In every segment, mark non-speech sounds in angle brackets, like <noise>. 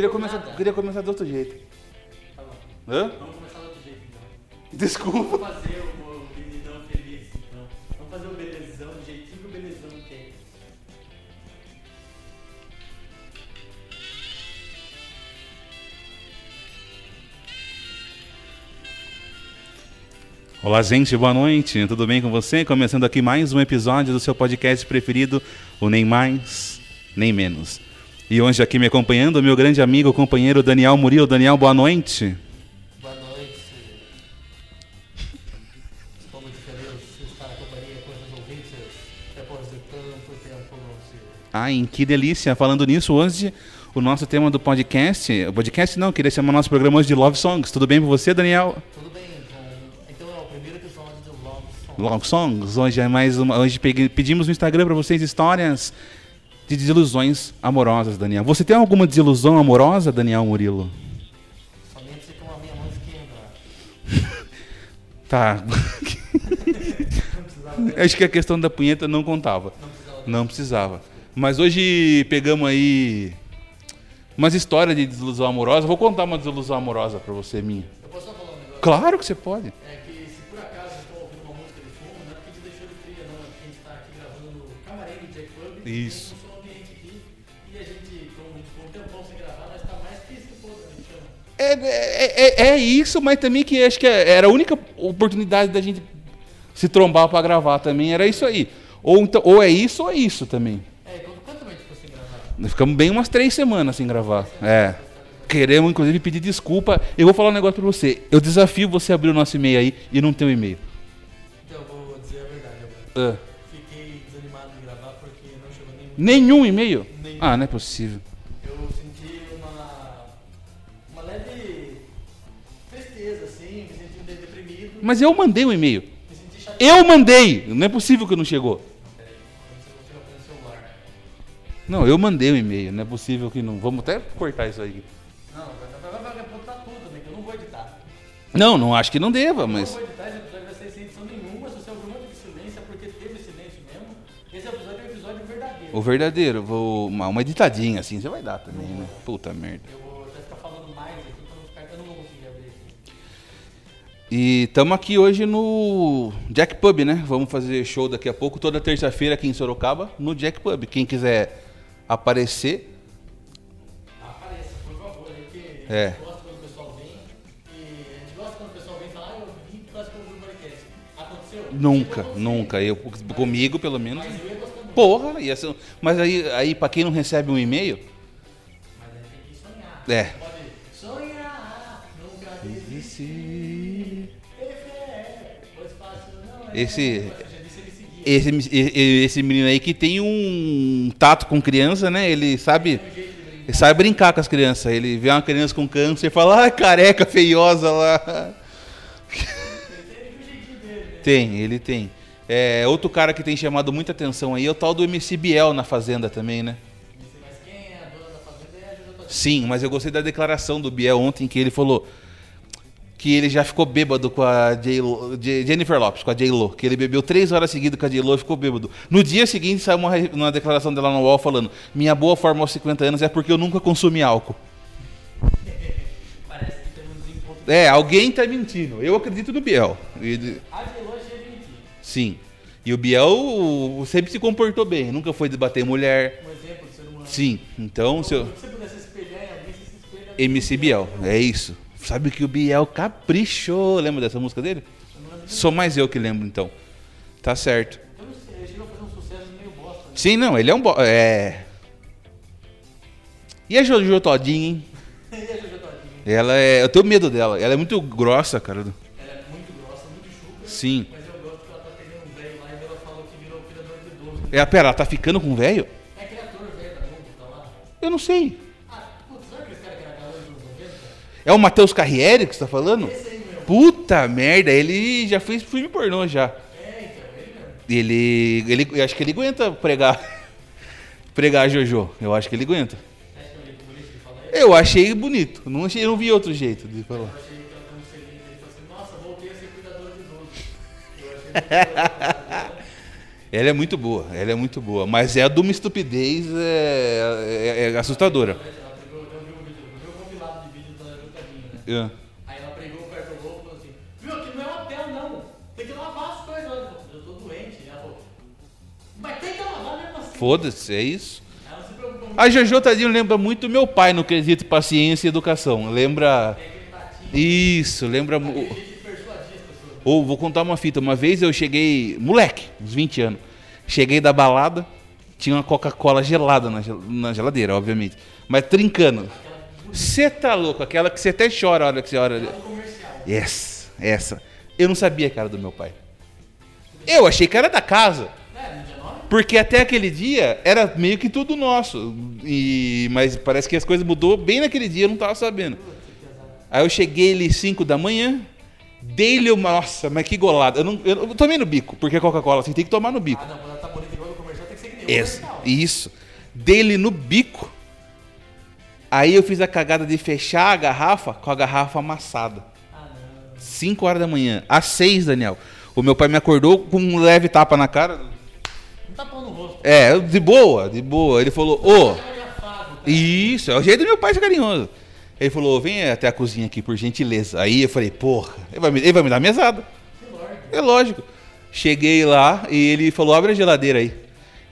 queria começar, queria começar de outro jeito. Tá bom. Hã? Vamos começar do outro jeito então. Desculpa. Vamos fazer o, o Benizão feliz então. Vamos fazer o belezão do jeitinho que o belezão quer. Olá, gente, boa noite. Tudo bem com você? Começando aqui mais um episódio do seu podcast preferido, o Nem Mais, Nem Menos. E hoje aqui me acompanhando o meu grande amigo, companheiro Daniel Murilo. Daniel, boa noite. Boa noite. De de. Ai, que delícia. Falando nisso, hoje o nosso tema do podcast, o podcast não, queria chamar nosso programa hoje de Love Songs. Tudo bem com você, Daniel? Tudo bem, então, então é o primeiro episódio do Love Song. Love Songs. Hoje é mais uma. Hoje pedimos no Instagram para vocês histórias de desilusões amorosas, Daniel. Você tem alguma desilusão amorosa, Daniel Murilo? Somente com a minha mão esquerda. <laughs> Tá. Acho que a questão da punheta não contava. Não precisava. Não precisava. Mas hoje pegamos aí umas histórias de desilusão amorosa. Vou contar uma desilusão amorosa para você minha. Eu posso só falar um negócio? Claro que você pode. É que se por acaso eu ouvindo uma música de fundo, não é porque a gente deixou de fria, não. É porque a gente está aqui gravando no camarim do Jack Pub. Isso. É, é, é, é isso, mas também que acho que era a única oportunidade da gente se trombar para gravar também. Era isso aí. Ou, então, ou é isso ou é isso também. É, quanto, tempo ficou sem gravar? Nós ficamos bem umas três semanas sem gravar. É. Queremos, inclusive, pedir desculpa. Eu vou falar um negócio pra você. Eu desafio você a abrir o nosso e-mail aí e não ter um e-mail. Então, eu vou dizer a verdade, Alberto. Ah, Fiquei desanimado de gravar porque não chegou nenhum. nenhum e-mail? Nenhum. Ah, não é possível. Mas eu mandei um e-mail. Eu mandei! Não é possível que não chegou. Não, eu mandei um e-mail. Não é possível que não. Vamos até cortar isso aí. Não, vai, botar tudo também, que eu não vou editar. Não, não acho que não deva, Eu não mas. vou editar, esse episódio vai ser sem edição nenhuma, se você ouvir um monte de silêncio é porque teve silêncio mesmo. Esse episódio é um episódio verdadeiro. O verdadeiro, vou. Uma, uma editadinha assim, você vai dar também, né? Puta merda. Eu E estamos aqui hoje no Jack Pub, né? Vamos fazer show daqui a pouco, toda terça-feira aqui em Sorocaba, no Jack Pub. Quem quiser aparecer, Apareça, por favor, aí, porque É. a gente gosta quando o pessoal vem. E a gente gosta quando o pessoal vem e fala, ah, eu vim por causa que eu ouvi o podcast. Aconteceu? nunca, Chegou a acontecer. nunca. Eu, comigo, pelo menos. Mas eu ia gostando muito. Porra, ia ser... mas aí, aí para quem não recebe um e-mail, Mas aí tem que sonhar. É. Pode Esse- esse, esse menino aí que tem um tato com criança, né? Ele sabe, ele sabe brincar com as crianças. Ele vê uma criança com câncer e fala, ah, careca feiosa lá. <laughs> Tem ele tem. É, outro cara que tem chamado muita atenção aí é o tal do MC Biel na Fazenda também, né? Quem é a dona da fazenda é a. Sim, mas eu gostei da declaração do Biel ontem que ele falou que ele já ficou bêbado com a J-Lo- J- Jennifer Lopes, com a J-Lo, que ele bebeu três horas seguidas com a J-Lo e ficou bêbado. No dia seguinte saiu uma, uma declaração dela no UOL falando minha boa forma aos 50 anos é porque eu nunca consumi álcool. Parece que. É, alguém tá mentindo. Eu acredito no Biel. Ele- A J-Lo é mentira. sim. E o Biel sempre se comportou bem, nunca foi debater mulher. Um exemplo de ser humano. Sim, então se eu... Se você pudesse espelhar em alguém, você se espelha. MC Biel, é isso. Sabe que o Biel caprichou. Lembra dessa música dele? Sou mais eu que lembro, então. Tá certo. Eu não sei, ele a fazer um sucesso meio bosta. Né? Sim, não, ele é um. Bo... É. E a Jojo Todinho, hein? E a Jojo Todinho? Ela é. Eu tenho medo dela. Ela é muito grossa, cara. Ela é muito grossa, muito chuca. Sim. Mas eu gosto que ela tá pegando um velho lá e ela falou que virou criador de idoso. É, pera, ela tá ficando com um velho? É ator velho da tá lá? Eu não sei. É o Matheus Carriere que você tá falando? Puta merda, ele já fez filme pornô já. Ele. Ele. ele eu acho que ele aguenta pregar. <laughs> pregar Jojo. Eu acho que ele aguenta. Eu achei bonito. Não, achei, não vi outro jeito de falar. Eu achei que ela deu selinho dele falou nossa, voltei a ser cuidador de idoso. Eu achei muito legal. <laughs> Ela é muito boa, ela é muito boa. Mas é de uma estupidez é, é- é assustadora. É. Aí ela pregou o cartoloco e falou assim, viu, aqui não é um hotel não, tem que lavar as coisas. Ela falou, eu tô doente. Ela falou, mas tem que lavar mesmo assim. Foda-se, é isso. Ela não se preocupou muito. A Jojo Tadinho lembra muito meu pai no quesito paciência e educação. Lembra. Aquele tatinho, Isso, lembra. Ou vou contar uma fita. Uma vez eu cheguei, moleque, uns 20 anos. Cheguei da balada, tinha uma Coca-Cola gelada na, gel- na geladeira, obviamente. Mas trincando. Você tá louco? Aquela que você até chora a hora que você olha. Comercial. Essa, essa. Eu não sabia que era do meu pai. Eu achei que era da casa. É, no dia 9? Porque até aquele dia era meio que tudo nosso. E, mas parece que as coisas mudou bem naquele dia, eu não tava sabendo. Aí eu cheguei ali 5 da manhã, dei-lhe uma. Nossa, mas que golada. Eu, não, eu, eu tomei no bico, porque Coca-Cola assim tem que tomar no bico. Ah, não, quando ela tá bonita igual no comercial, tem que ser que nem o Esse, comercial. isso. Dei-lhe no bico. Aí eu fiz a cagada de fechar a garrafa com a garrafa amassada. Ah, não. 5 horas da manhã. Às 6, Daniel. O meu pai me acordou com um leve tapa na cara. Não tá pão no rosto. É, de boa, de boa. Ele falou, ô. Cara. Isso, é o jeito do meu pai ser carinhoso. Ele falou, vem até a cozinha aqui, por gentileza. Aí eu falei, porra, ele vai me, ele vai me dar mesada. É lógico. Cheguei lá e ele falou, abre a geladeira aí.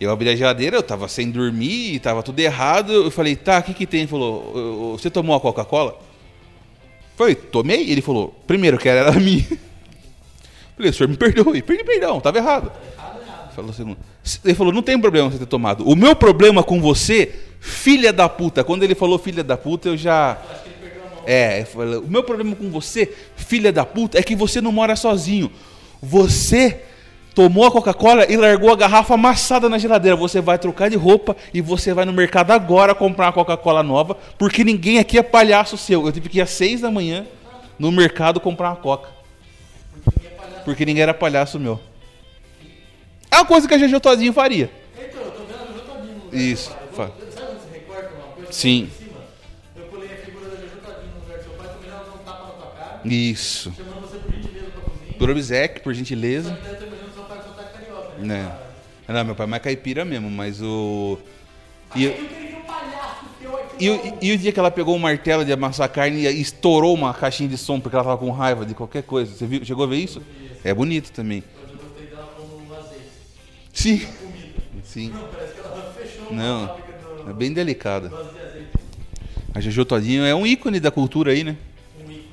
Eu abri a geladeira, eu tava sem dormir, tava tudo errado. Eu falei, tá, o que que tem? Ele falou, "Ô, ô, você tomou a Coca-Cola? Falei, tomei? Ele falou, primeiro que era <laughs> minha. Falei, o senhor me perdoe. Perdi perdão, tava errado. Falou segundo. Ele falou, não tem problema você ter tomado. O meu problema com você, filha da puta. Quando ele falou filha da puta, eu já... A. É, falei, o meu problema com você, filha da puta, é que você não mora sozinho. Você tomou a Coca-Cola e largou a garrafa amassada na geladeira. Você vai trocar de roupa e você vai no mercado agora comprar uma Coca-Cola nova, porque ninguém aqui é palhaço seu. Eu tive que ir às seis da manhã no mercado comprar uma Coca, Porque ninguém era palhaço meu. É uma coisa que a Jojo Todinho faria. Então, eu tô vendo a Jojo Todinho no lugar Isso, Sabe quando você recorta uma coisa? Sim. Eu colei a figura da Jojo Todinho no lugar do seu pai, também ela um tapa na tua cara, Isso. chamando você por gentileza pra cozinha. Por obséquio, por gentileza. que daí eu tô imaginando seu pai com sotaque carioca. Né. Não, meu pai é mais caipira mesmo, mas o. E, eu. E, o- e o dia que ela pegou um martelo de amassar carne e estourou uma caixinha de som porque ela tava com raiva de qualquer coisa. Você viu? chegou a ver isso? É bonito também. Hoje eu gostei dela como azeite. Sim. Sim. Não, parece que ela fechou Não. uma fábrica do... É bem delicada. A Jojo Todinho é um ícone da cultura aí, né? Um ícone.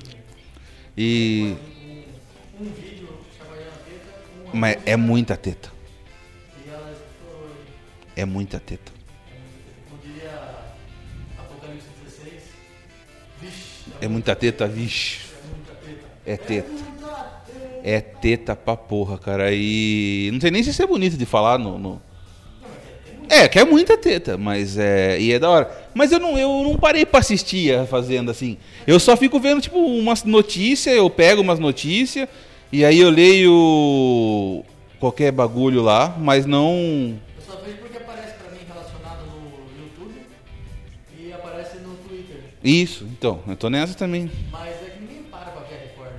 E. Mas é muita teta. É muita teta. Como diria Apocalipse 16, vixe, É muita teta, vixe. é muita teta. É teta. É teta pra porra, cara. E. Não sei nem se isso é bonito de falar no. no- É, que é muita teta, mas é. E é da hora. Mas eu não, eu não parei pra assistir a Fazenda assim. Eu só fico vendo, tipo, umas notícias, eu pego umas notícias, e aí eu leio qualquer bagulho lá, mas não. Isso, então, eu tô nessa também. Mas é que ninguém para pra ver a Record, né?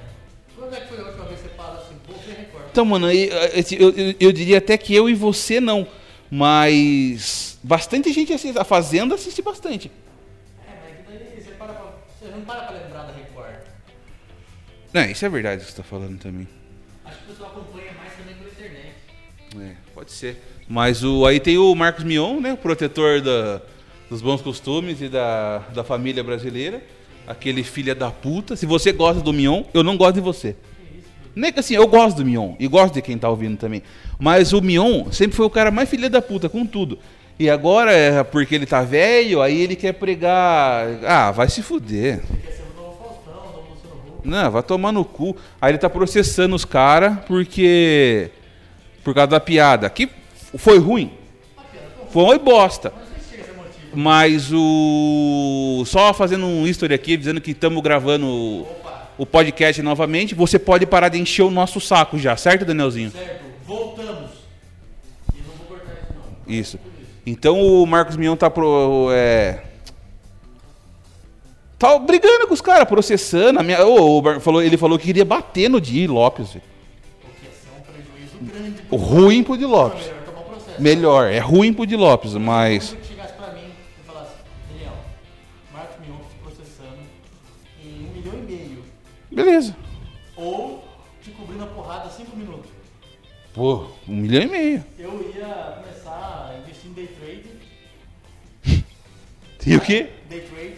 Quando é que foi a última vez que você parou assim, pô, ver Record? Então, mano, aí, esse- eu, eu, eu diria até que eu e você não. Mas bastante gente assiste. A Fazenda assiste bastante. É, mas que daí você para pra. Você não para pra lembrar da Record. É, isso é verdade que você tá falando também. Acho que o pessoal acompanha mais também pela internet. É, pode ser. Mas o, aí tem o Marcos Mion, né? O protetor da, dos bons costumes e da, da família brasileira. Aquele filha da puta. Se você gosta do Mion, eu não gosto de você. Nem que assim, eu gosto do Mion e gosto de quem tá ouvindo também. Mas o Mion sempre foi o cara mais filha da puta com tudo. E agora, é porque ele tá velho, aí ele quer pregar. Ah, vai se fuder. Não, vai tomar no cu. Aí ele tá processando os caras porque. Por causa da piada. Que foi ruim. Foi bosta. Mas o. Só fazendo um history aqui, dizendo que estamos gravando Opa, o podcast novamente. Você pode parar de encher o nosso saco já, certo, Danielzinho? certo, voltamos. E não vou cortar isso não. Isso. Então o Marcos Mion tá pro. É... Tá brigando com os caras, processando. A minha, ô, o Bar- falou, ele falou que queria bater no Di Lopes. Porque ia ser um prejuízo grande. O ruim pro Di Lopes. Melhor, é ruim pro Di Lopes, mas. Beleza. Ou te cobrindo a porrada 5 minutos. Pô, um milhão e meio. Eu ia começar a investir em day trade. <laughs> E o quê? Day trade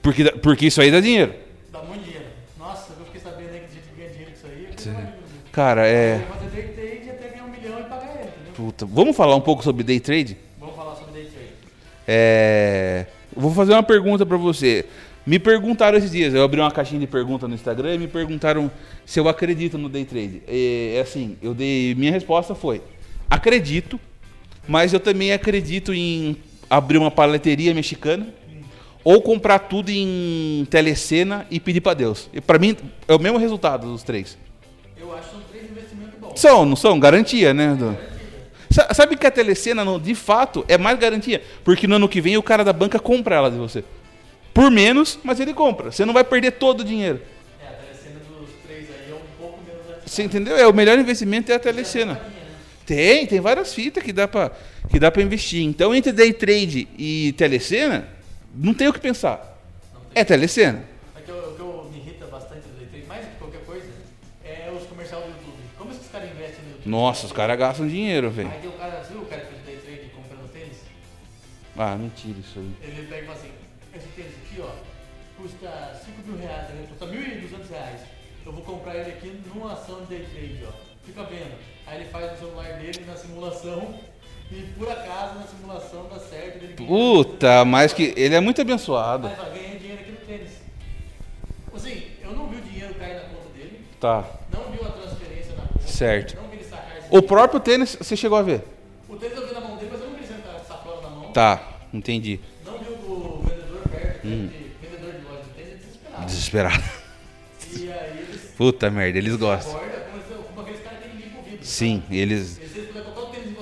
Porque, porque isso aí dá dinheiro. dá muito dinheiro. Nossa, eu fiquei sabendo aí que a gente ganha dinheiro com isso aí. Eu Sim. falei, "Imagina, Cara, é. fazer day trade até ganhar um milhão e pagar ele, entendeu? Puta, vamos falar um pouco sobre day trade? Vamos falar sobre day trade. É. Vou fazer uma pergunta pra você. Me perguntaram esses dias, eu abri uma caixinha de pergunta no Instagram e me perguntaram se eu acredito no day trade. É, é assim, eu dei. Minha resposta foi: acredito, mas eu também acredito em abrir uma paleteria mexicana ou comprar tudo em telecena e pedir pra Deus. E para mim é o mesmo resultado dos três. Eu acho que são três investimentos bons. São, não são? Garantia, né? Sa- Sabe que a telecena, de fato, é mais garantia? Porque no ano que vem o cara da banca compra ela de você. Por menos, mas ele compra. Você não vai perder todo o dinheiro. É, a telecena dos três aí é um pouco menos arriscada. Você entendeu? É, o melhor investimento é a telecena. Né? Tem, tem várias fitas que dá que pra investir. Então, entre day trade e telecena, não tem o que pensar. É telecena. É que eu- o que eu, me irrita bastante do day trade, mais do que qualquer coisa, é os comerciais do YouTube. Como esses caras investem no YouTube? Nossa, os caras gastam dinheiro, velho. Aí tem o cara, viu o cara que fez day trade comprando tênis? Ah, mentira isso aí. Ele pega e fala assim, esse tênis aqui, ó, custa 5 mil reais, né? custa 1.200 reais. Eu vou comprar ele aqui numa ação de day trade, ó. Fica vendo. Aí ele faz no celular dele na simulação e por acaso na simulação dá certo. Ele Puta, mas que ele é muito abençoado. Aí fala, ganhei dinheiro aqui no tênis. Assim, eu não vi o dinheiro cair na conta dele, Tá. não vi uma transferência na conta. Certo. Não vi ele sacar esse O próprio tênis, você chegou a ver? O tênis eu vi na mão dele, mas eu não vi ele sacola na mão. Tá, entendi. Perto, Hum. de, vendedor de loja de tênis, desesperado. Desesperado. E aí eles Puta merda, eles gostam. aborda como, esse- como aqueles caras que limpam o vidro. Sim, eles. sabe?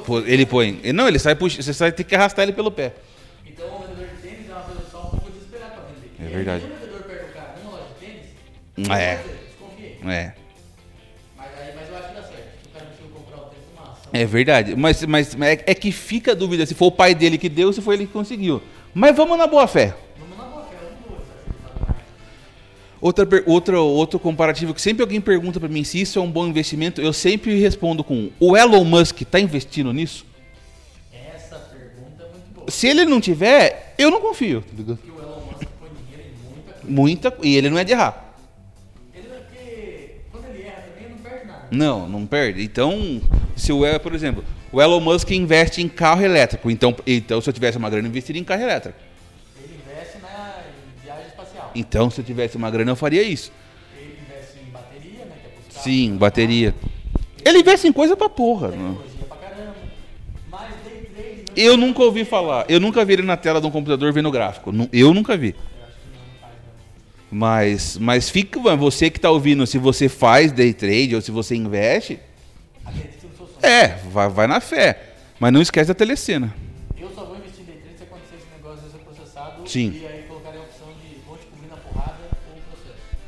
Você. Ele põe. Não, ele sai puxa, você sai ter que arrastar ele pelo pé. Então o vendedor de tênis é uma coisa só um pouco desesperada pra vender. É aí, verdade. Se o vendedor perde o cara numa loja de tênis, É. vai fazer? desconfiei. É. Mas, aí, mas eu acho que dá certo. O cara não comprar o tênis numa ação. É verdade. Mas, mas é, é que fica a dúvida se foi o pai dele que deu ou se foi ele que conseguiu. Mas vamos na boa fé. Outra, outra, outro comparativo que sempre alguém pergunta pra mim se isso é um bom investimento, eu sempre respondo com: o Elon Musk tá investindo nisso? Essa pergunta é muito boa. Se ele não tiver, eu não confio. tá ligado? Porque o Elon Musk põe dinheiro em muita coisa. Muita. E ele não é de errar. Ele vai ter. Quando ele erra também, ele não perde nada. Não, não perde. Então, se o Elon, por exemplo, o Elon Musk investe em carro elétrico, então, então se eu tivesse uma grana, eu investiria em carro elétrico. Então, se eu tivesse uma grana, eu faria isso. Ele investe em bateria, né? Que é. Sim, bateria. Ele investe em coisa pra porra. Tecnologia pra caramba. Mas day trade. Eu nunca ouvi falar. Eu nunca vi ele na tela de um computador vendo gráfico. Eu nunca vi. Eu acho que não faz, não. Mas, mas fica, você que tá ouvindo, se você faz day trade ou se você investe, é, vai, vai na fé. Mas não esquece da telecena. Eu só vou investir em day trade se acontecer esse negócio de ser processado. Sim. E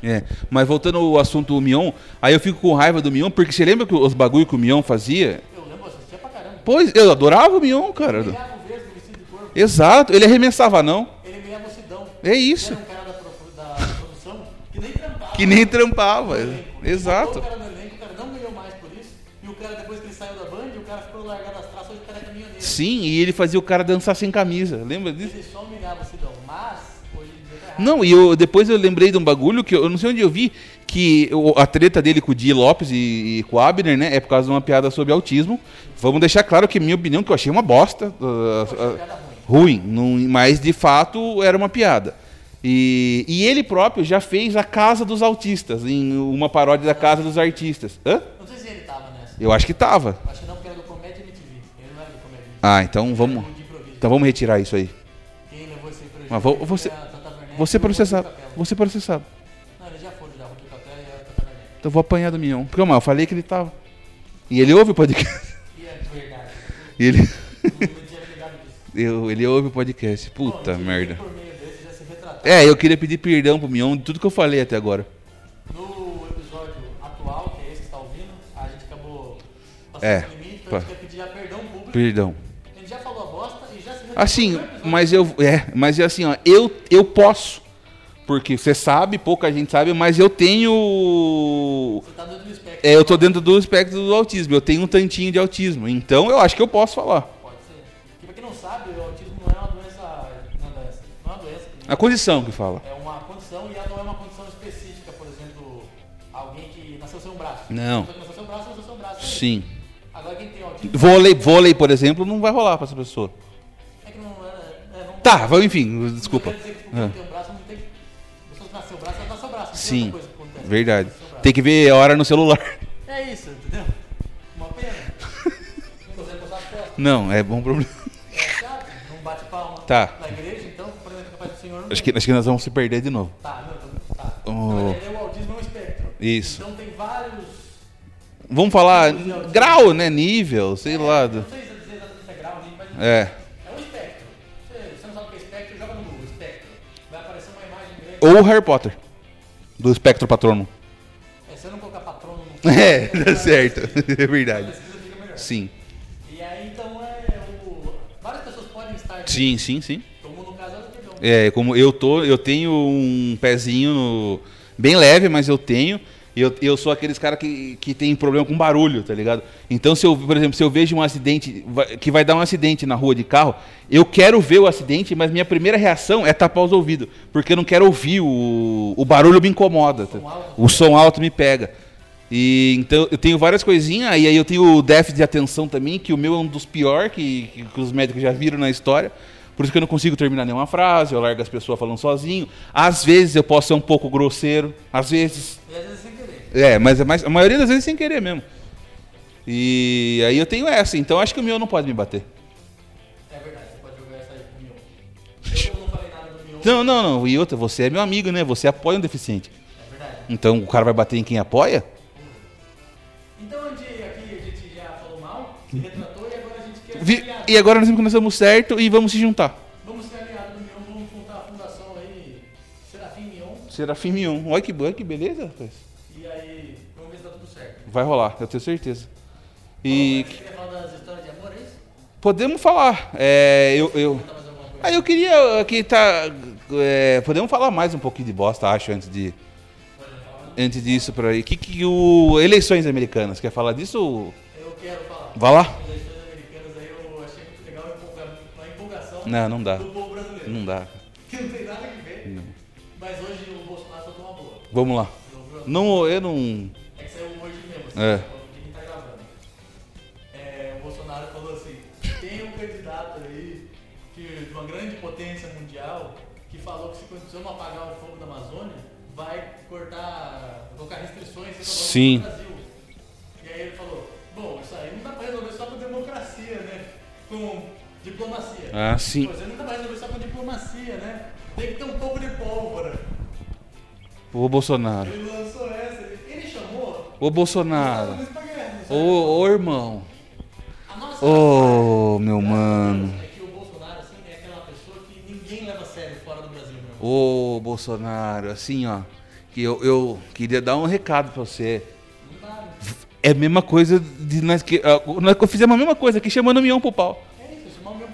É, mas voltando ao assunto do Mion, aí eu fico com raiva do Mion, porque você lembra que os bagulho que o Mion fazia? Eu lembro, eu assistia pra caramba. Pois, eu adorava o Mion, cara. Ele ganhava o vesgo vestido de corpo. Exato, ele arremessava não. Ele ganhava o Sidão. É isso. Ele era um cara da, da produção que nem trampava. Que nem trampava. Ele Exato. O cara no elenco, o cara não ganhou mais por isso. E o cara, depois que ele saiu da Band, o cara ficou largado as traças, hoje o cara é caminhoneiro. Sim, e ele fazia o cara dançar sem camisa. Lembra disso? Ele só humilhava o Não, e eu, depois eu lembrei de um bagulho que eu, eu não sei onde eu vi, que o- a treta dele com o Di Lopes e, e com o Abner, né, é por causa de uma piada sobre autismo. Vamos deixar claro que minha opinião, que eu achei uma bosta. uh, Eu uh, ruim. não- mas de fato era uma piada. E, e ele próprio já fez a Casa dos Autistas, em uma paródia da Casa dos Artistas. Hã? Não sei se ele tava nessa. Eu acho que tava. Acho que não, porque era do Comédia MTV. Ele não era do Comédia MTV. Ah, então vamos, então vamos retirar isso aí. Quem levou esse projeto Mas vou- você- Você processado. Você processado. Não, eles já foram já, o Rodrigo Capella e a Tata Werneck. Então eu vou apanhar do Mion. Porque mal, eu falei que ele tava. E ele ouve o podcast. E é verdade. E ele, <laughs> eu- ele ouve o podcast. Puta Bom, merda. Desse. É, eu queria pedir perdão pro Mion de tudo que eu falei até agora. No episódio atual, que é esse que está ouvindo, a gente acabou passando É, o limite, então pá. a gente quer pedir já perdão público. Perdão. Assim, mas eu. É, mas é assim, ó, eu, eu posso. porque você sabe, pouca gente sabe, mas eu tenho. Você tá dentro do espectro. É, eu tô dentro do espectro do autismo, eu tenho um tantinho de autismo. Então eu acho que eu posso falar. Pode ser. Porque pra quem não sabe, o autismo não é uma doença. Não é uma doença. Não é uma doença. A condição que fala. É uma condição e ela não é uma condição específica, por exemplo, alguém que nasceu sem um braço. Não. Que nasceu sem um braço, nasceu sem um braço. é. Sim. Agora quem tem autismo. Vôlei, vôlei, por exemplo, não vai rolar pra essa pessoa. Tá, enfim, desculpa. Ah. Não tem Sim, verdade. Tem que ver a hora no celular. É isso, entendeu? Uma pena. <laughs> Não é bom problema. É chato, não bate palma Tá. na igreja, então, por exemplo, capaz do senhor Acho que, acho que nós vamos se perder de novo. Tá, não, então, tá. Oh. Verdade, o autismo é um espectro. Isso. Então tem vários. Vamos falar grau, né? Nível, sei lá. do- Não sei se é grau, nem, mas É. Ou Harry Potter. Do espectro patrono. É, se eu não colocar patrono no <laughs> É, tá certo. <laughs> É verdade. Sim. E aí, então, é o... várias pessoas podem estar. Sim, sim, sim. Como no caso, ela perdeu. É, como eu tô, eu tenho um pezinho no- bem leve, mas eu tenho. Eu, eu sou aqueles caras que, que tem problema com barulho, tá ligado? Então, se eu, por exemplo, se eu vejo um acidente, que vai dar um acidente na rua de carro, eu quero ver o acidente, mas minha primeira reação é tapar os ouvidos, porque eu não quero ouvir, o, o barulho me incomoda. tá? O som alto me pega. E então eu tenho várias coisinhas, e aí eu tenho o déficit de atenção também, que o meu é um dos piores que, que, que os médicos já viram na história. Por isso que eu não consigo terminar nenhuma frase, eu largo as pessoas falando sozinho. Às vezes eu posso ser um pouco grosseiro, às vezes. E às vezes. É, mas é mais, a maioria das vezes sem querer mesmo. E aí eu tenho essa, então acho que o meu não pode me bater. É verdade, você pode jogar essa aí pro Mion. Eu não falei nada do Mion. Não, não, não. E outra, você é meu amigo, né? Você apoia um deficiente. É verdade. Então o cara vai bater em quem apoia? Então, onde aqui a gente já falou mal, se retratou e agora a gente quer Vi- e agora nós vimos que nós estamos certo e vamos se juntar. Vamos ser aliado do Mion, vamos montar a fundação aí, Serafim Mion, Serafim Mion. Olha que, olha que beleza, rapaz. e aí vamos ver se dá tudo certo. Vai rolar, eu tenho certeza. E Você queria falar das histórias de amor, é isso? podemos falar. É, eu, eu, aí eu queria aqui tá. é, podemos falar mais um pouquinho de bosta, acho, antes de antes disso por aí. Que que o eleições americanas quer falar disso? Eu quero falar. Vai lá. Eleições americanas aí eu achei muito legal a empolga- a empolgação Não, não dá. do povo brasileiro. Não dá. Que não tem nada que ver. Mas hoje o Bolsonaro soltou uma boa. Vamos lá. Não, eu não. É É. quem tá gravando. É, o Bolsonaro falou assim: tem um candidato aí que, de uma grande potência mundial que falou que se não apagar o fogo da Amazônia, vai cortar, colocar restrições Sim. no Brasil. E aí ele falou: bom, isso aí não dá pra resolver só com democracia, né? Com diplomacia. Ah, sim. Pois ele nunca vai resolver só com diplomacia, né? Tem que ter um pouco de pólvora. Ô Bolsonaro. Ele lançou essa. Ô Bolsonaro. Ô, ô irmão. Ô, meu mano. É que o Bolsonaro, assim, é. Ô Bolsonaro, assim ó. Que eu, eu queria dar um recado pra você. É a mesma coisa de nós que. Nós fizemos a mesma coisa aqui chamando o Mion pro pau. É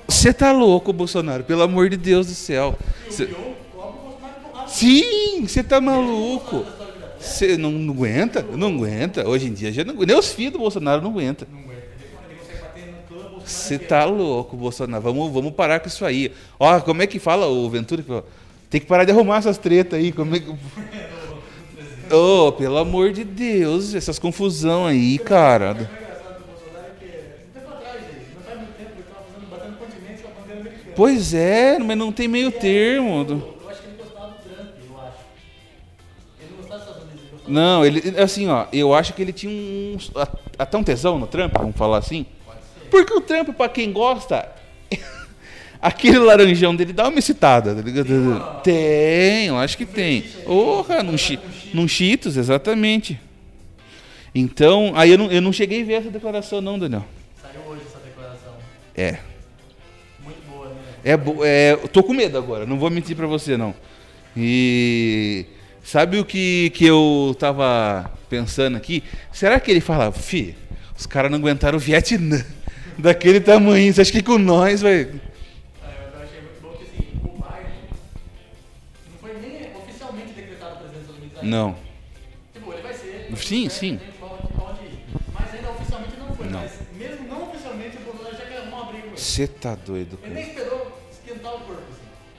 Você tá louco, Bolsonaro, pelo amor de Deus do céu. Cê-. Sim, você tá maluco. Você não, não aguenta? Não aguenta. Hoje em dia já não aguenta. Nem os filhos do Bolsonaro não aguentam. Você inteiro. tá louco, Bolsonaro. Vamos, vamos parar com isso aí. Ó, como é que fala o Ventura? Tem que parar de arrumar essas tretas aí. Como é que... <laughs> Ô, pelo amor de Deus, essas confusão aí, cara. É. Pois é, mas não tem meio termo. Não, ele, assim, ó, eu acho que ele tinha um, até um tesão no Trump, vamos falar assim. Pode ser. Porque o Trump, pra quem gosta, <laughs> aquele laranjão dele dá uma excitada, tá ligado? Tem, eu acho que tem. Porra, num, chi, num Cheetos, exatamente. Então, aí eu não, eu não cheguei a ver essa declaração não, Daniel. Saiu hoje essa declaração. É, Muito boa, né? é, bo- é, tô com medo agora, não vou mentir pra você não. E sabe o que, que eu tava pensando aqui? Será que ele fala, fi, os caras não aguentaram o Vietnã <laughs> daquele tamanho, você acha que com nós vai... Eu achei muito bom que o Biden não foi nem oficialmente oficialmente decretado presidente dos Estados Unidos ainda. Não. Tipo, ele vai ser. Sim, sim. Mas ainda oficialmente não foi. Não. Mas mesmo não oficialmente, o Bolsonaro já quer arrumar uma briga. Você tá doido, Ele nem esperou esquentar o corpo.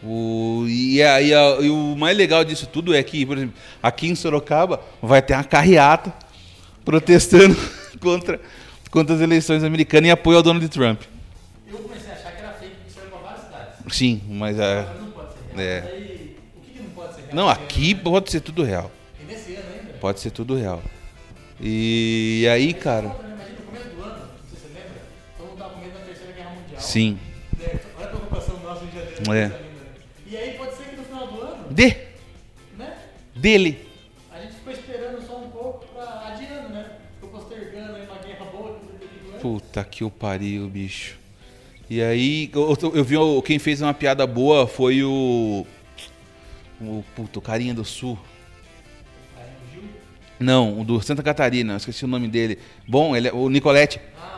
O, e, a- e a- e o mais legal disso tudo é que, por exemplo, aqui em Sorocaba vai ter uma carreata protestando <laughs> contra, contra as eleições americanas em apoio ao Donald Trump. Eu comecei a achar que era fake, que isso era pra várias cidades. Sim, mas é. Mas não pode ser real. É. Aí, o que, que não pode ser real? Não, aqui né? pode ser tudo real. E nesse ano ainda. Pode ser tudo real. E aí, cara. Imagina, no começo do ano, você lembra, todo mundo tava com medo da Terceira Guerra Mundial. Sim. Né? Olha a preocupação nossa em janeiro. É. E aí pode ser que no final do ano, De. né? Dele. A gente ficou esperando só um pouco pra adiando, né? Ficou postergando aí uma guerra boa que. Puta que o pariu, bicho. E aí, eu, eu vi quem fez uma piada boa foi o. O puto, carinha do sul. Não, o do Santa Catarina, eu esqueci o nome dele. Bom, ele é o Nicolete. Ah,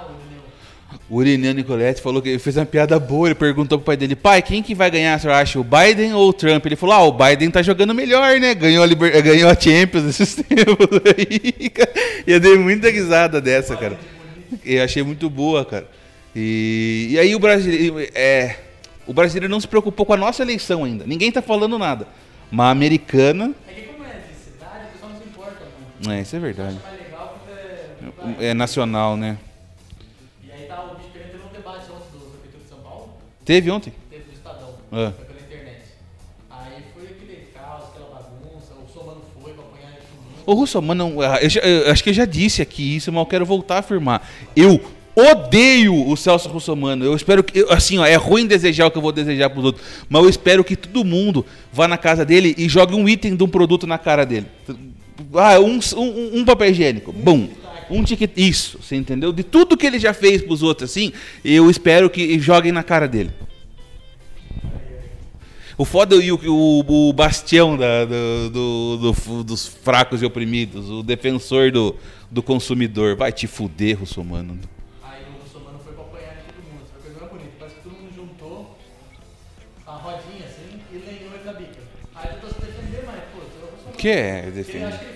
o Irineu Nicolete falou que ele fez uma piada boa. Ele perguntou pro pai dele: pai, quem que vai ganhar, você acha? O Biden ou o Trump? Ele falou: ah, o Biden tá jogando melhor, né? Ganhou a, Liber... Ganhou a Champions esses <laughs> tempos aí. cara. E eu dei muita risada dessa, cara. Eu achei muito boa, cara. E, e aí o brasileiro. É, o brasileiro não se preocupou com a nossa eleição ainda. Ninguém tá falando nada. Mas a americana. É que como é de cidade, o pessoal não se importa muito. É, isso é verdade. É. É nacional, né? Teve ontem? Teve no Estadão, Ah. foi pela internet. Aí foi aquele caos, aquela bagunça, o Somano foi pra apanhar. Ô, Russo, mano, eu, já- eu acho que eu já disse aqui isso, mas eu quero voltar a afirmar. Eu odeio o Celso Russomano. Eu espero que. eu- Assim, ó, é ruim desejar o que eu vou desejar pros outros, mas eu espero que todo mundo vá na casa dele e jogue um item de um produto na cara dele. Ah, um, um, um papel higiênico. Bum. Um ticket. Isso, você entendeu? De tudo que ele já fez pros outros, assim, eu espero que joguem na cara dele. O foda e o, o, o bastião da- do- do- do- dos fracos e oprimidos, o defensor do, do consumidor. Vai te fuder, Russomano. Aí o Somano foi pra apanhar de todo mundo. Foi coisa mais bonita. Parece que todo mundo juntou a rodinha assim e lenhou ele da bica. Aí eu tô se defender, mas, pô, é o Somano. Que é defender?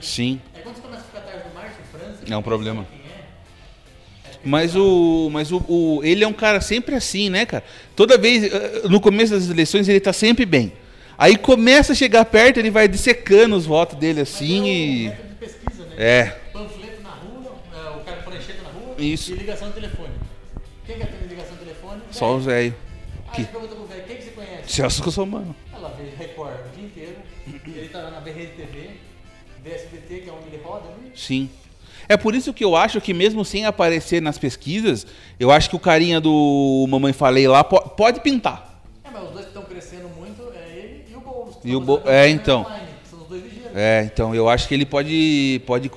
Sim. Aí quando você começa a ficar atrás do Márcio França, É um problema. quem é, Mas o. Mas o, o- ele é um cara sempre assim, né, cara? Toda vez. eh, No começo das eleições ele tá sempre bem. Aí começa a chegar perto, ele vai dissecando os votos dele Mas assim é um e. de pesquisa, né? É. Panfleto na rua, é, o cara prancheta na rua Isso. e ligação de telefone. Quem que atende ligação de telefone? Só os velhos. Aí que- você pergunta pro velho, quem que você conhece? Celso Russomano. Ela vê Record o dia inteiro, ele tá lá na BRD TV, vê SBT, que é onde ele roda, né? Sim. É por isso que eu acho que mesmo sem aparecer nas pesquisas, eu acho que o carinha do Mamãe Falei lá po- pode pintar. É, mas os dois que estão crescendo muito é ele e o Boulos. E o Bo- é, então. São os dois ligeiros. É, então eu acho que ele pode pode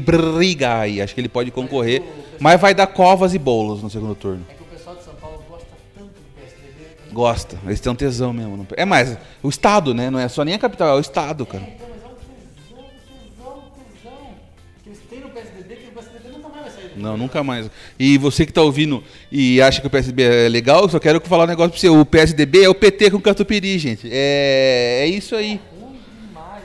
brigar aí, acho que ele pode concorrer, mas vai dar covas e bolos no segundo turno. É que o pessoal de São Paulo gosta tanto do PSDB. não- Gosta, eles têm um tesão mesmo. É mais, o estado, né? Não é só nem a capital, é o estado, cara. É, então, Não, nunca mais. E você que tá ouvindo e acha que o PSDB é legal, só quero falar um negócio pra você. O PSDB é o PT com catupiry, gente. É, é isso aí. Ruim demais.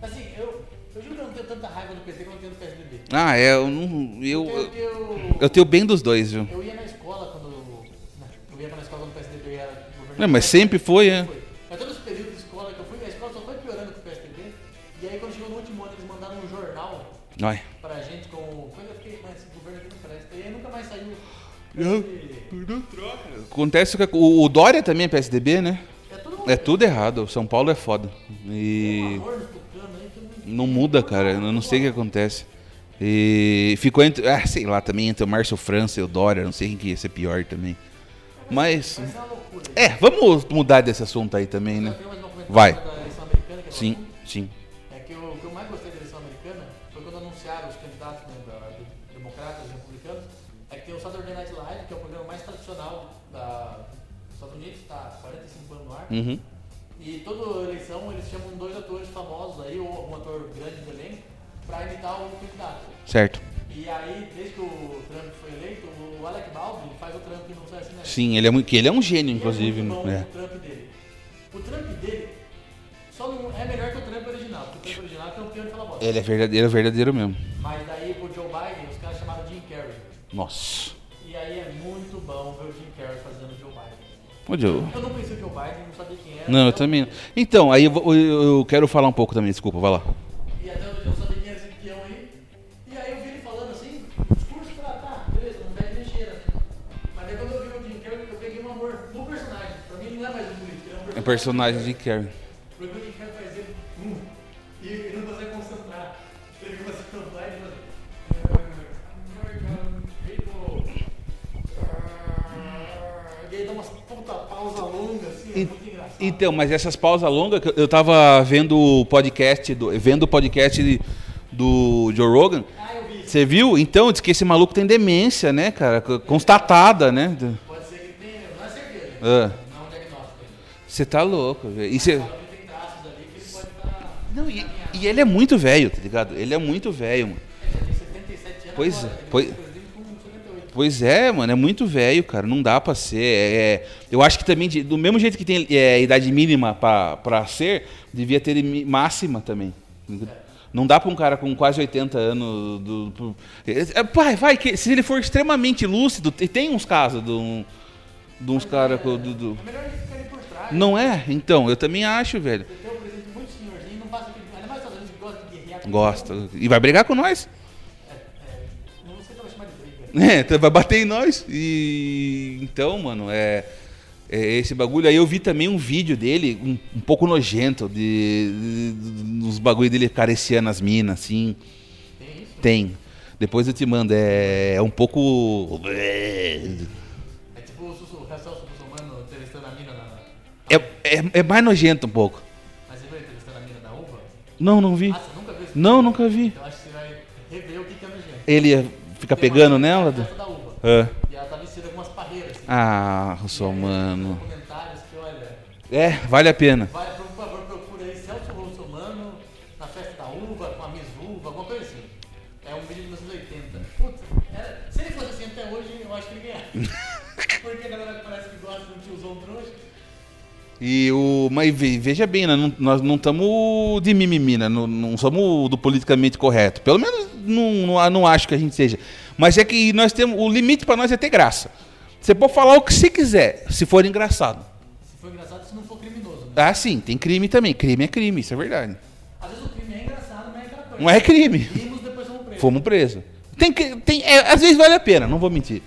Assim, eu, eu juro que eu não tenho tanta raiva do PT quanto eu tenho do PSDB. Ah, é, eu não. Eu, eu, eu, eu tenho bem dos dois, viu? eu ia na escola quando. né, Eu ia na escola quando o PSDB era governador. Não, mas sempre foi, é. Foi. Mas todos os períodos de escola que eu fui, a escola só foi piorando com o PSDB. E aí quando chegou no último ano, eles mandaram um jornal. Não. Esse- Acontece que o, o Dória também é PSDB, né? É tudo É tudo errado. O São Paulo é foda. E. não- muda, cara. Eu não sei o que acontece. E ficou entre. Ah, sei lá, também entre o Márcio França e o Dória. Não sei quem que ia ser pior também. Mas. É, vamos mudar desse assunto aí também, né? Vai. Sim, sim. Uhum. E toda eleição eles chamam dois atores famosos aí, ou algum ator grande do elenco, pra imitar o candidato. Certo. E aí, desde que o Trump foi eleito, o Alec Baldwin faz o Trump no Assassin's Sim, ele é, muito, que ele é um gênio, E é inclusive. muito bom né? o Trump dele. O Trump dele só não é melhor que o Trump original, porque o Trump original é campeão de falar bosta. Ele é verdadeiro, verdadeiro mesmo. Mas daí pro Joe Biden, os caras chamaram Jim Carrey. Nossa. E aí é muito bom ver o Jim Carrey fazendo o Joe Biden. Ô, Joe. Eu não conhecia o Joe Biden, não eu também. não. Então, aí eu, vou- eu- eu quero falar um pouco também, desculpa, vai lá. E até eu quem era esse peão aí. E aí eu vi ele falando assim, discurso pra tá, beleza, não pede mexer. Mas daí quando eu vi o Jim Carrey, eu peguei um amor no personagem. Pra mim não é mais um político, ele é um É personagem. personagem de Carrie. Porque o Jim Então, mas essas pausas longas, eu- eu tava vendo o podcast, do, vendo o podcast de- do Joe Rogan. Ah, eu vi. Você viu? Então, diz que esse maluco tem demência, né, cara? Constatada, né? Pode ser que tenha, não é certeza. Ah. Não é um diagnóstico. Você tá louco, velho. E cê- Fala que tem traços ali que ele pode estar. Não, e, e ele é muito velho, tá ligado? Ele é muito velho, mano. Ele já tem 77 anos. Pois agora, é, ele pois- fez presidente com 78. Pois é, mano, é muito velho, cara. Não dá pra ser. É, é- eu acho que também, de- do mesmo jeito que tem é, idade mínima pra, pra ser, devia ter máxima também. Não dá pra um cara com quase 80 anos. Do, pro- é, pai, vai, que, se ele for extremamente lúcido, e tem uns casos de, um, de uns caras. do- do- É melhor ele ficar ali por trás. Não é? Então, eu também acho, velho. Gosta. E vai brigar com nós. É, então vai bater em nós. E então, mano, é, é esse bagulho. Aí eu vi também um vídeo dele, um, um pouco nojento, de, dos bagulho dele acariciando as minas, assim. Tem isso? Tem. Depois eu te mando. É, é um pouco. É tipo o Sussu- o Celso Russomano entrevistando a mina na. É, é, é mais nojento um pouco. Mas você viu entrevistando a mina da uva? Não, não vi. Ah, você nunca viu esse Não, nunca vi. Então acho que você vai rever o que que é nojento. Ele fica pegando nela? da uva. Ah, E ela tá vestida com umas parreiras. Assim. Ah, aí, mano. Comentários que, olha. É, vale a pena. Vai, por favor, procura aí Celso Russomano na festa da uva, com a Miss Uva, alguma coisa assim. É um vídeo de 1980. Putz, era- se ele fosse assim até hoje, eu acho que ele ganhava. <laughs> E o, mas ve- veja bem, né, nós não estamos de mimimi, né? não, não somos do politicamente correto. Pelo menos não, não, não acho que a gente seja. Mas é que nós temos. O limite para nós é ter graça. Você pode falar o que você quiser, se for engraçado. Se for engraçado, se não for criminoso, né? Ah, sim, tem crime também. Crime é crime, isso é verdade. Às vezes o crime é engraçado, mas é aquela coisa. Não é crime. Rimos, depois vamos presos. Fomos presos. Tem. Tem, é, às vezes vale a pena, não vou mentir.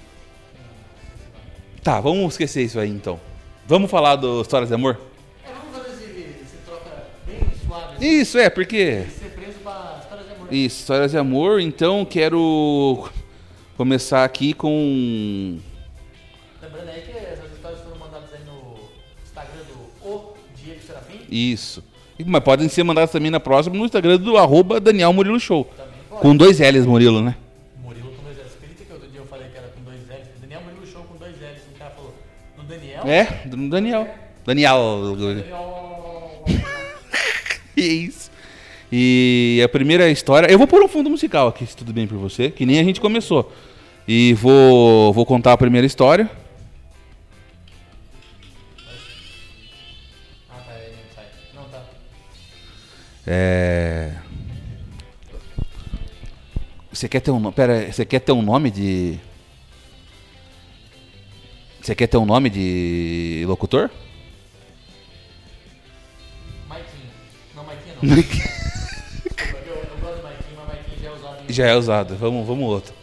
Tá, vamos esquecer isso aí então. Vamos falar do Histórias de Amor? É, vamos fazer esse, esse troca bem suave. assim. Isso, é, porque. Ser preso pra histórias de amor. Isso, histórias de amor. Então quero começar aqui com. Lembrando aí que essas histórias foram mandadas aí no Instagram do O Diego Serafim. Isso. Mas podem ser mandadas também na próxima no Instagram do arroba Daniel Murilo Show. Com dois L's, Murilo, né? Daniel? É, do Daniel. Daniel. Daniel. E é isso. E a primeira história. Eu vou pôr um fundo musical aqui, se tudo bem por você, que nem a gente começou. E vou, vou contar a primeira história. Ah, tá. Aí não sai. Não, tá. É. Você quer ter um nome. Pera, você quer ter um nome de. Você quer ter um nome de locutor? Maiquinho. Não, Maiquinho não. eu, eu gosto do Maiquinho, mas <laughs> Maiquinho já é usado. Já é usado. Vamos, vamos outro.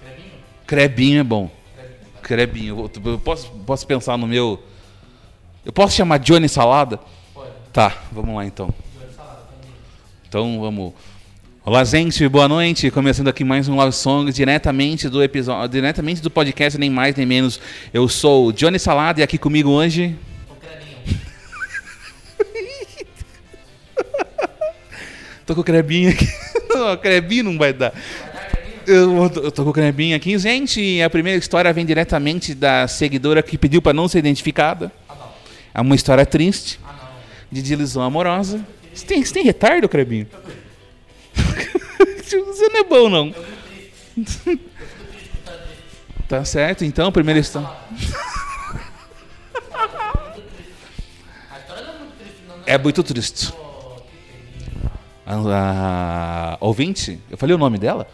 Crebinho? Crebinho é bom. Crebinho. tá. Crebinho. Eu posso, posso pensar no meu. Eu posso chamar Johnny Salada? Pode. Tá, vamos lá então. Joelho salada. também. Então vamos. Olá, gente, boa noite. Começando aqui mais um Love Song diretamente do episódio, diretamente do podcast, nem mais nem menos. Eu sou o Johnny Salada e aqui comigo hoje. <laughs> Tô com o Crebinho aqui. <laughs> Não, Crebinho não vai dar. Eu tô, eu com o Crebinho aqui. Gente, a primeira história vem diretamente da seguidora que pediu para não ser identificada. É uma história triste de desilusão amorosa. Você tem, você tem retardo, Crebinho? <laughs> Você não é bom, não. Tá certo, então, história não é muito triste. A, a ouvinte, eu falei o nome dela.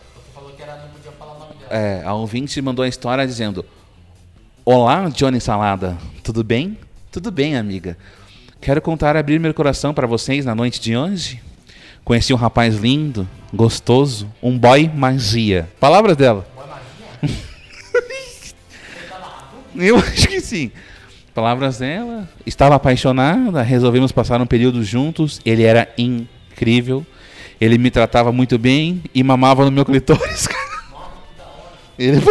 É, a ouvinte mandou a história dizendo: Olá, Johnny Salada, tudo bem? Tudo bem, amiga. Quero contar abrir meu coração para vocês na noite de hoje. Conheci um rapaz lindo, gostoso, um boy magia. Palavras dela. Boa <laughs> magia? Eu acho que sim. Palavras dela. Estava apaixonada, resolvemos passar um período juntos. Ele era incrível. Ele me tratava muito bem e mamava no meu clitóris. <laughs> Ele...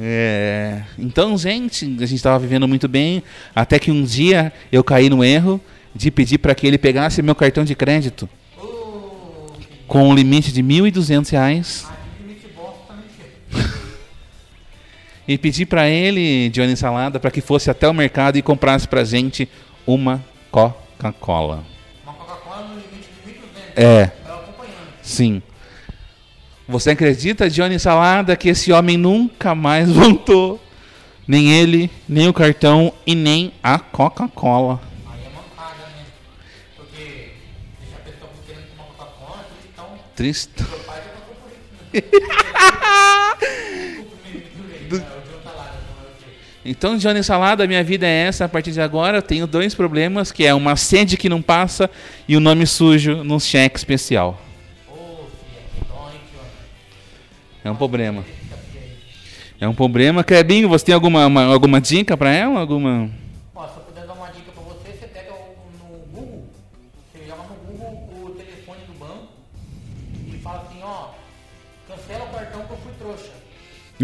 É, então, gente, a gente estava vivendo muito bem, até que um dia eu caí no erro de pedir para que ele pegasse meu cartão de crédito que com um limite de 1.200 reais ah, que limite bosta também chega. e pedir para ele, Johnny Salada, para que fosse até o mercado e comprasse pra gente uma Coca-Cola. Uma Coca-Cola no limite de 1.200. É, sim. Você acredita, Johnny Salada, que esse homem nunca mais <laughs> voltou? Nem ele, nem o cartão e nem a Coca-Cola. <laughs> o quê? Então, Johnny Salada, minha vida é essa. A partir de agora, eu tenho dois problemas, que é uma sede que não passa e o nome sujo num cheque especial. É um problema. É um problema. Clebinho, você tem alguma, uma- alguma dica pra ela? Alguma...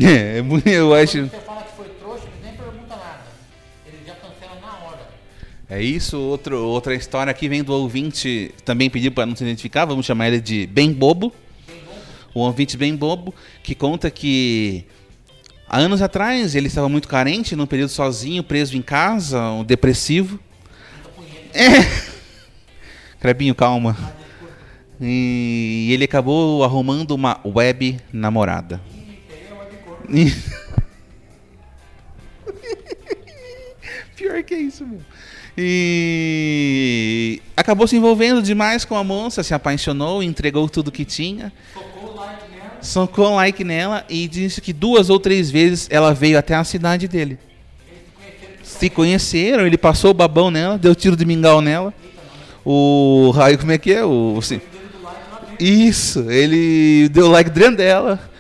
É, é eu acho... Você fala que foi trouxa, eles nem perguntam nada. Eles já cancelam na hora. É isso. Outro, outra história aqui vem do ouvinte, também pediu para não se identificar, vamos chamar ele de Bem Bobo. O ouvinte Bem Bobo, que conta que há anos atrás ele estava muito carente, num período sozinho, preso em casa, um depressivo. É. <laughs> Crebinho, calma. E ele acabou arrumando uma web namorada. <laughs> Pior que é isso, meu. E acabou se envolvendo demais com a moça, se apaixonou, entregou tudo que tinha, Tocou o like nela, socou like nela e disse que duas ou três vezes ela veio até a cidade dele. Se conheceram, ele passou o babão nela, deu tiro de mingau nela. O raio, como é que é? O, sim. Isso, ele deu like dentro dela.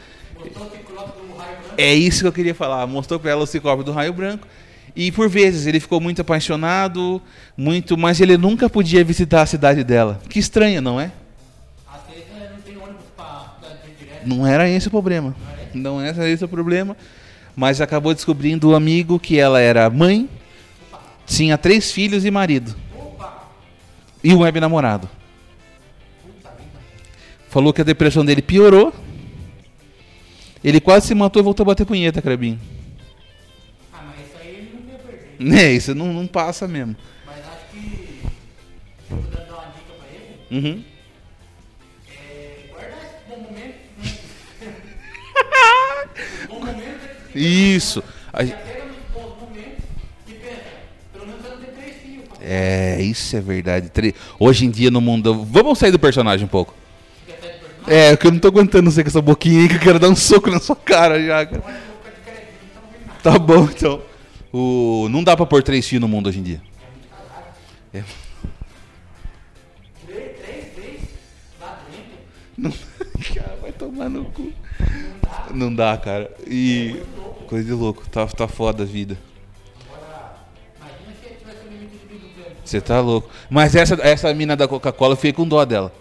É isso que eu queria falar. Mostrou pra ela o ciclope do raio branco. E por vezes ele ficou muito apaixonado, muito, mas ele nunca podia visitar a cidade dela. Que estranho, não é? É, não era esse o problema. Não era esse o problema. Mas acabou descobrindo o amigo que ela era mãe, tinha três filhos e marido. Opa! E um web namorado. Falou que a depressão dele piorou. Ele quase se matou e voltou a bater punheta, Crebinho. Ah, mas isso aí ele não ia perder. <laughs> É, isso não, não passa mesmo. Mas acho que se eu puder dar uma dica pra ele, Uhum. é guardar esse bom momento, né? <laughs> Os bons momentos é Isso. A. É, isso é verdade. Hoje em dia no mundo. Vamos sair do personagem um pouco. É, que eu não tô aguentando você com essa boquinha aí, que eu quero dar um soco na sua cara já, cara. Tá bom, então. O... Não dá pra pôr três fios no mundo hoje em dia. É. Três, três dentro. Não... Cara, vai tomar no cu. Não dá, cara. E. Coisa de louco. Tá, tá foda a vida. Agora, imagina se tivesse limite de 1.200. Você tá louco. Mas essa, essa mina da Coca-Cola eu fiquei com dó dela.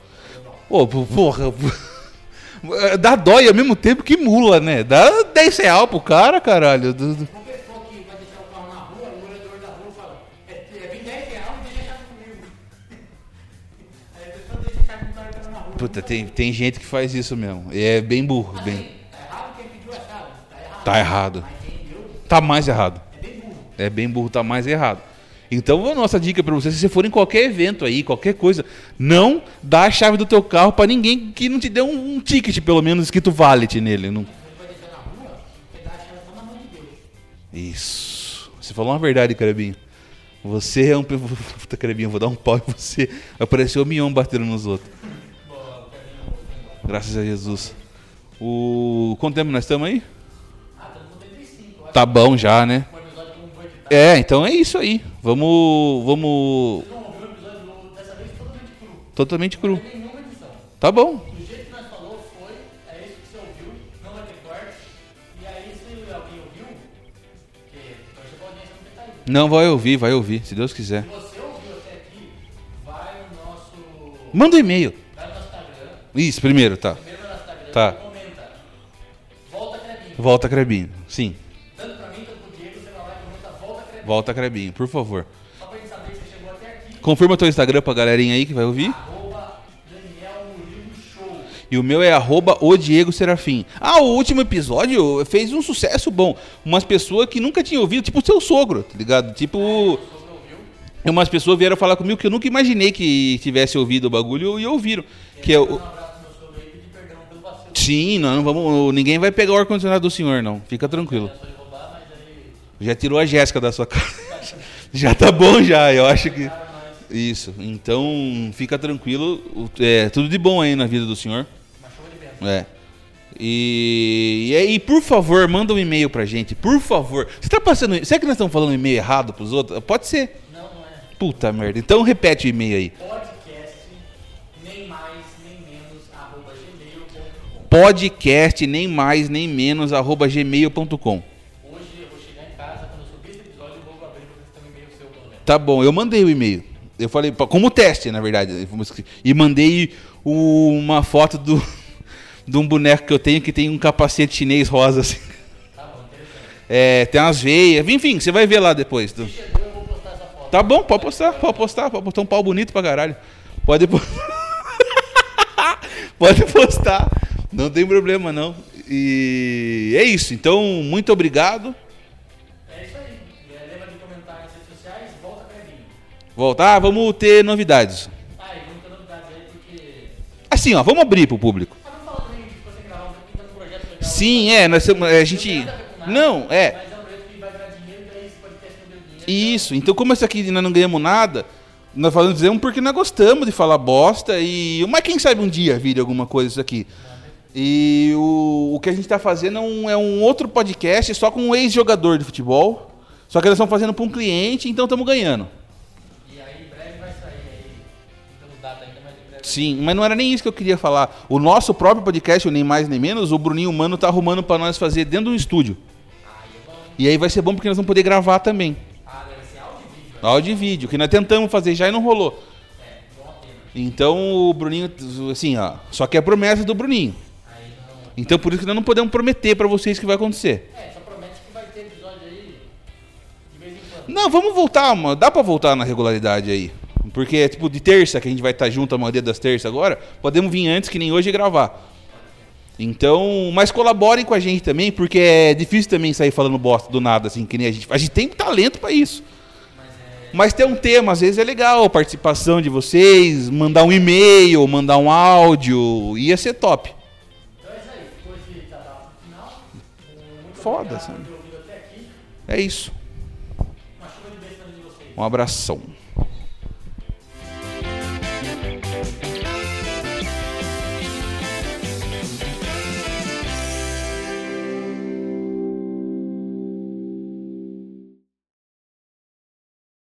Ô, po- porra. <laughs> Dá dó e ao mesmo tempo que mula, né? Dá 10 real pro cara, caralho. Do- do- Uma pessoa que vai deixar o carro na rua, o morador da rua fala, vem 10 reais deixa a chave comigo. <laughs> Aí a pessoa deixa a chave com o cara que tá na rua. Puta, tem, tem gente que faz isso mesmo. É bem burro. Assim, Bem... tá errado quem pediu a chave, tá errado. Tá errado. Tá mais errado. é bem burro. É bem burro, tá mais errado. Então, a nossa dica para você, se você for em qualquer evento aí, qualquer coisa, não dá a chave do teu carro para ninguém que não te dê um, um ticket, pelo menos, escrito valet nele. Não... Isso. Você falou uma verdade, Carabinho. Você é um. Puta, Carabinho, vou dar um pau em você. Apareceu o Mion batendo nos outros. Graças a Jesus. O. Quanto tempo nós estamos aí? Ah, no 85. Acho Tá bom já, né? que o episódio como foi editado. É, então é isso aí. Vamos. Vamos. Vocês vão ouvir o episódio dessa vez totalmente cru. Totalmente cru. Não tem nenhuma edição. Tá bom. Do jeito que nós falou foi, é isso que você ouviu, não vai ter corte. E aí se alguém ouviu, que torce pra audiência não ter caído. Não, vai ouvir, vai ouvir, se Deus quiser. Se você ouviu até aqui, vai no nosso. Manda um e-mail. Vai no nosso Instagram. Isso, primeiro, tá. Primeiro vai no Instagram Tá. comenta. Volta Crebinho. Volta, Crebinho. Sim, Volta Crebinho. por favor. Só pra gente saber que você chegou até aqui. Confirma teu Instagram pra galerinha aí que vai ouvir. E o meu é arroba o Diego Serafim. Ah, o último episódio fez um sucesso bom. Umas pessoas que nunca tinham ouvido, tipo o seu sogro, tá ligado? Tipo, ouviu. umas pessoas vieram falar comigo que eu nunca imaginei que tivesse ouvido o bagulho e ouviram. Que é o... Sim, não, não vamos, ninguém vai pegar o ar-condicionado do senhor, não. Fica tranquilo. Já tirou a Jéssica da sua <laughs> casa. já tá bom já, eu acho que... Isso, então fica tranquilo. É tudo de bom aí na vida do senhor. É. E, e aí, por favor, manda um e-mail pra gente, por favor. Você tá passando. Será que nós estamos falando um e-mail errado pros outros? Pode ser. Não, não é. Puta merda. Então repete o e-mail aí. Podcast, nem mais, nem menos, arroba gmail.com. Podcast, nem mais, nem menos, arroba gmail.com. Tá bom, eu mandei o e-mail. Eu falei, como teste, na verdade. E mandei uma foto do, de um boneco que eu tenho que tem um capacete chinês rosa assim. É, tem umas veias. Enfim, você vai ver lá depois. Foto. Tá bom, pode postar, pode postar, pode postar um pau bonito pra caralho. Pode postar. <laughs> pode postar. Não tem problema não. E é isso. Então, muito obrigado. Voltar, ah, vamos ter novidades. Ah, vamos ter novidades aí, porque... Assim, ó, vamos abrir pro público. Ah, não fala também gravar um então um projeto legal. Sim, é, nós temos- a gente Não tem nada a com nada, Não, é. Mas é um projeto que vai virar dinheiro, aí esse podcast não deu dinheiro. Isso. Então, como isso aqui nós não ganhamos nada, nós falamos dizemos porque nós gostamos de falar bosta e mas quem sabe um dia vire alguma coisa isso aqui. E o, o que a gente está fazendo é um, é um outro podcast só com um ex-jogador de futebol. Só que nós estamos fazendo para um cliente, então estamos ganhando. Em breve vai sair aí. Data ainda, mas em breve. Sim, mas não era nem isso que eu queria falar. O nosso próprio podcast, o nem mais nem menos, o Bruninho Mano tá arrumando para nós fazer dentro do estúdio. Aí é bom. E aí vai ser bom porque nós vamos poder gravar também. Ah, deve ser áudio e vídeo. Áudio e vídeo, que nós tentamos fazer já e não rolou. É, bom pena. Então o Bruninho, assim, ó, só que é promessa do Bruninho. Não. Então por isso que nós não podemos prometer pra vocês que vai acontecer. É, Não, vamos voltar, mano. Dá pra voltar na regularidade aí. Porque é tipo de terça que a gente vai estar junto a maioria das terças agora. Podemos vir antes que nem hoje e gravar. Então, mas colaborem com a gente também, porque é difícil também sair falando bosta do nada, assim, que nem a gente. A gente tem talento pra isso. Mas ter um tema, às vezes é legal, a participação de vocês, mandar um e-mail, mandar um áudio, ia ser top. Então é isso aí. Esse desabafo no final. Foda, sabe? É isso. Um abração.